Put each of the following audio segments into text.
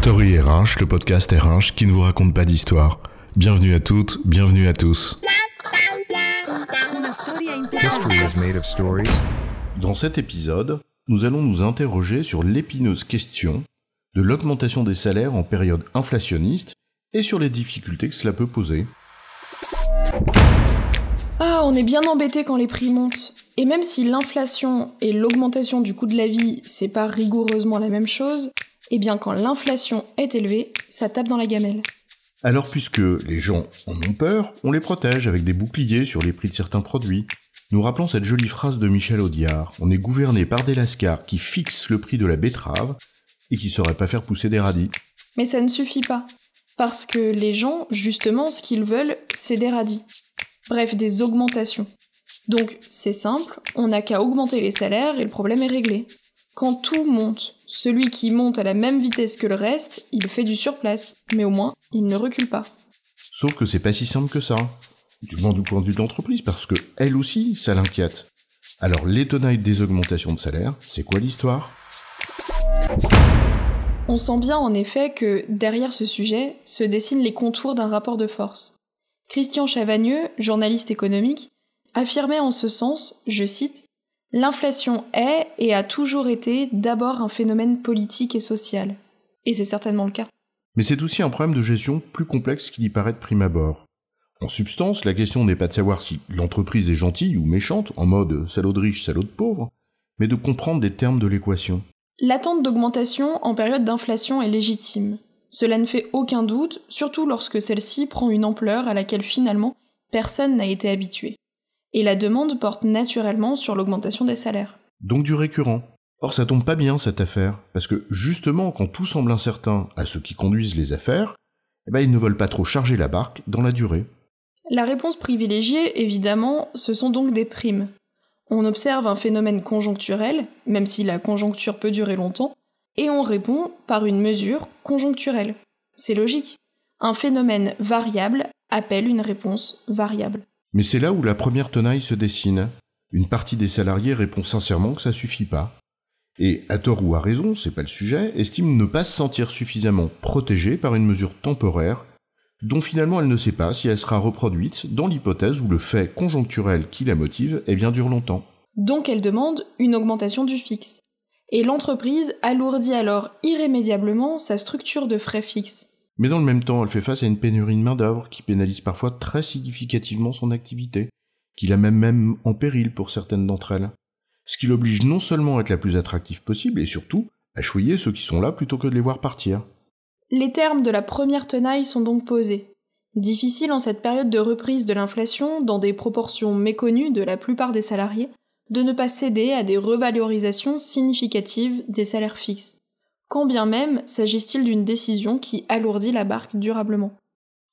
Story RH, le podcast RH qui ne vous raconte pas d'histoire. Bienvenue à toutes, bienvenue à tous. History is made of stories. Dans cet épisode, nous allons nous interroger sur l'épineuse question de l'augmentation des salaires en période inflationniste et sur les difficultés que cela peut poser. Ah, on est bien embêté quand les prix montent. Et même si l'inflation et l'augmentation du coût de la vie, c'est pas rigoureusement la même chose, eh bien quand l'inflation est élevée, ça tape dans la gamelle. Alors puisque les gens en ont peur, on les protège avec des boucliers sur les prix de certains produits. Nous rappelons cette jolie phrase de Michel Audiard. On est gouverné par des lascars qui fixent le prix de la betterave et qui sauraient pas faire pousser des radis. Mais ça ne suffit pas. Parce que les gens, justement, ce qu'ils veulent, c'est des radis. Bref, des augmentations. Donc, c'est simple, on n'a qu'à augmenter les salaires et le problème est réglé. Quand tout monte, celui qui monte à la même vitesse que le reste, il fait du surplace, mais au moins, il ne recule pas. Sauf que c'est pas si simple que ça. Du moins du point de vue de l'entreprise, parce que elle aussi, ça l'inquiète. Alors, les tenailles des augmentations de salaire, c'est quoi l'histoire? On sent bien en effet que derrière ce sujet se dessinent les contours d'un rapport de force. Christian Chavagneux, journaliste économique, affirmait en ce sens, je cite, L'inflation est et a toujours été d'abord un phénomène politique et social. Et c'est certainement le cas. Mais c'est aussi un problème de gestion plus complexe qu'il y paraît de prime abord. En substance, la question n'est pas de savoir si l'entreprise est gentille ou méchante, en mode salaud de riche, salaud de pauvre, mais de comprendre les termes de l'équation. L'attente d'augmentation en période d'inflation est légitime. Cela ne fait aucun doute, surtout lorsque celle-ci prend une ampleur à laquelle finalement personne n'a été habitué et la demande porte naturellement sur l'augmentation des salaires. Donc du récurrent. Or ça tombe pas bien cette affaire, parce que justement quand tout semble incertain à ceux qui conduisent les affaires, eh ben, ils ne veulent pas trop charger la barque dans la durée. La réponse privilégiée, évidemment, ce sont donc des primes. On observe un phénomène conjoncturel, même si la conjoncture peut durer longtemps, et on répond par une mesure conjoncturelle. C'est logique. Un phénomène variable appelle une réponse variable. Mais c'est là où la première tenaille se dessine. Une partie des salariés répond sincèrement que ça suffit pas. Et, à tort ou à raison, c'est pas le sujet, estime ne pas se sentir suffisamment protégée par une mesure temporaire, dont finalement elle ne sait pas si elle sera reproduite dans l'hypothèse où le fait conjoncturel qui la motive eh bien dure longtemps. Donc elle demande une augmentation du fixe. Et l'entreprise alourdit alors irrémédiablement sa structure de frais fixes. Mais dans le même temps, elle fait face à une pénurie de main-d'œuvre qui pénalise parfois très significativement son activité, qui la met même en péril pour certaines d'entre elles. Ce qui l'oblige non seulement à être la plus attractive possible, et surtout à choyer ceux qui sont là plutôt que de les voir partir. Les termes de la première tenaille sont donc posés. Difficile en cette période de reprise de l'inflation, dans des proportions méconnues de la plupart des salariés, de ne pas céder à des revalorisations significatives des salaires fixes quand bien même s'agisse-t-il d'une décision qui alourdit la barque durablement.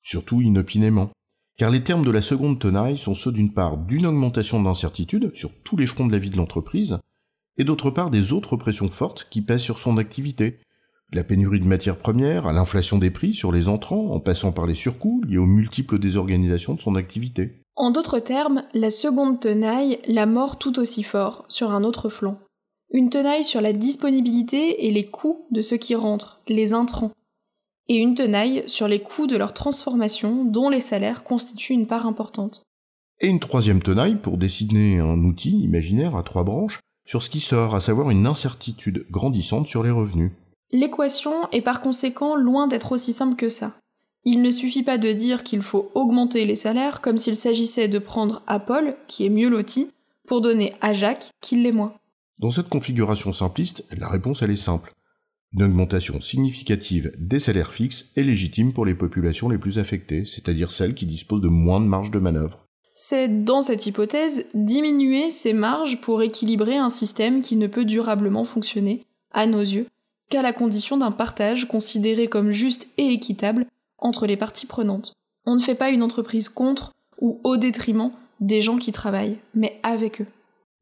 Surtout inopinément. Car les termes de la seconde tenaille sont ceux d'une part d'une augmentation d'incertitude sur tous les fronts de la vie de l'entreprise, et d'autre part des autres pressions fortes qui pèsent sur son activité, de la pénurie de matières premières à l'inflation des prix sur les entrants, en passant par les surcoûts liés aux multiples désorganisations de son activité. En d'autres termes, la seconde tenaille la mort tout aussi fort sur un autre flanc une tenaille sur la disponibilité et les coûts de ceux qui rentrent, les intrants, et une tenaille sur les coûts de leur transformation dont les salaires constituent une part importante. Et une troisième tenaille pour dessiner un outil imaginaire à trois branches sur ce qui sort, à savoir une incertitude grandissante sur les revenus. L'équation est par conséquent loin d'être aussi simple que ça. Il ne suffit pas de dire qu'il faut augmenter les salaires comme s'il s'agissait de prendre à Paul, qui est mieux loti, pour donner à Jacques, qui l'est moins. Dans cette configuration simpliste, la réponse elle est simple. Une augmentation significative des salaires fixes est légitime pour les populations les plus affectées, c'est-à-dire celles qui disposent de moins de marge de manœuvre. C'est dans cette hypothèse diminuer ces marges pour équilibrer un système qui ne peut durablement fonctionner, à nos yeux, qu'à la condition d'un partage considéré comme juste et équitable entre les parties prenantes. On ne fait pas une entreprise contre ou au détriment des gens qui travaillent, mais avec eux.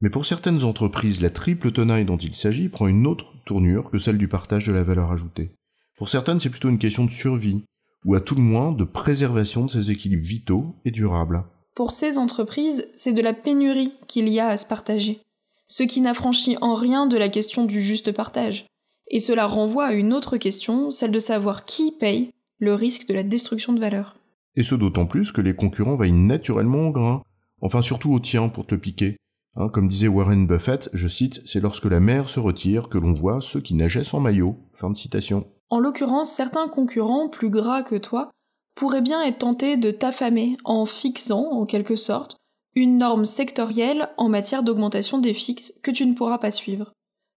Mais pour certaines entreprises, la triple tenaille dont il s'agit prend une autre tournure que celle du partage de la valeur ajoutée. Pour certaines, c'est plutôt une question de survie, ou à tout le moins de préservation de ces équilibres vitaux et durables. Pour ces entreprises, c'est de la pénurie qu'il y a à se partager, ce qui n'affranchit en rien de la question du juste partage. Et cela renvoie à une autre question, celle de savoir qui paye le risque de la destruction de valeur. Et ce d'autant plus que les concurrents veillent naturellement au grain, enfin surtout au tien pour te piquer. Hein, comme disait Warren Buffett, je cite, c'est lorsque la mer se retire que l'on voit ceux qui nageaient sans maillot. Fin de citation. En l'occurrence, certains concurrents, plus gras que toi, pourraient bien être tentés de t'affamer en fixant, en quelque sorte, une norme sectorielle en matière d'augmentation des fixes que tu ne pourras pas suivre.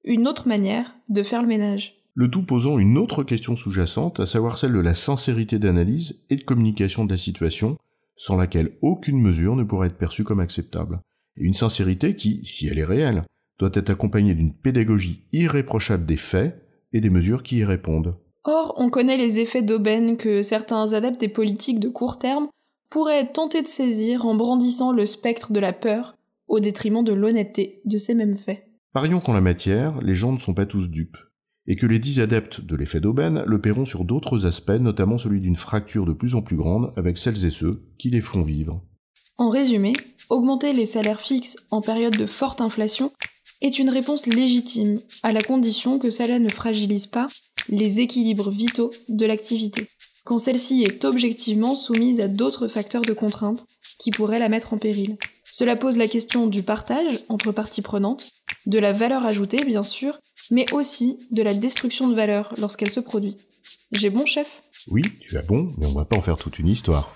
Une autre manière de faire le ménage. Le tout posant une autre question sous-jacente, à savoir celle de la sincérité d'analyse et de communication de la situation, sans laquelle aucune mesure ne pourrait être perçue comme acceptable. Et une sincérité qui, si elle est réelle, doit être accompagnée d'une pédagogie irréprochable des faits et des mesures qui y répondent. Or, on connaît les effets d'aubaine que certains adeptes des politiques de court terme pourraient tentés de saisir en brandissant le spectre de la peur au détriment de l'honnêteté de ces mêmes faits. Parions qu'en la matière, les gens ne sont pas tous dupes, et que les dix adeptes de l'effet d'aubaine le paieront sur d'autres aspects, notamment celui d'une fracture de plus en plus grande avec celles et ceux qui les font vivre. En résumé, augmenter les salaires fixes en période de forte inflation est une réponse légitime, à la condition que cela ne fragilise pas les équilibres vitaux de l'activité, quand celle-ci est objectivement soumise à d'autres facteurs de contrainte qui pourraient la mettre en péril. Cela pose la question du partage entre parties prenantes, de la valeur ajoutée bien sûr, mais aussi de la destruction de valeur lorsqu'elle se produit. J'ai bon chef? Oui, tu as bon, mais on va pas en faire toute une histoire.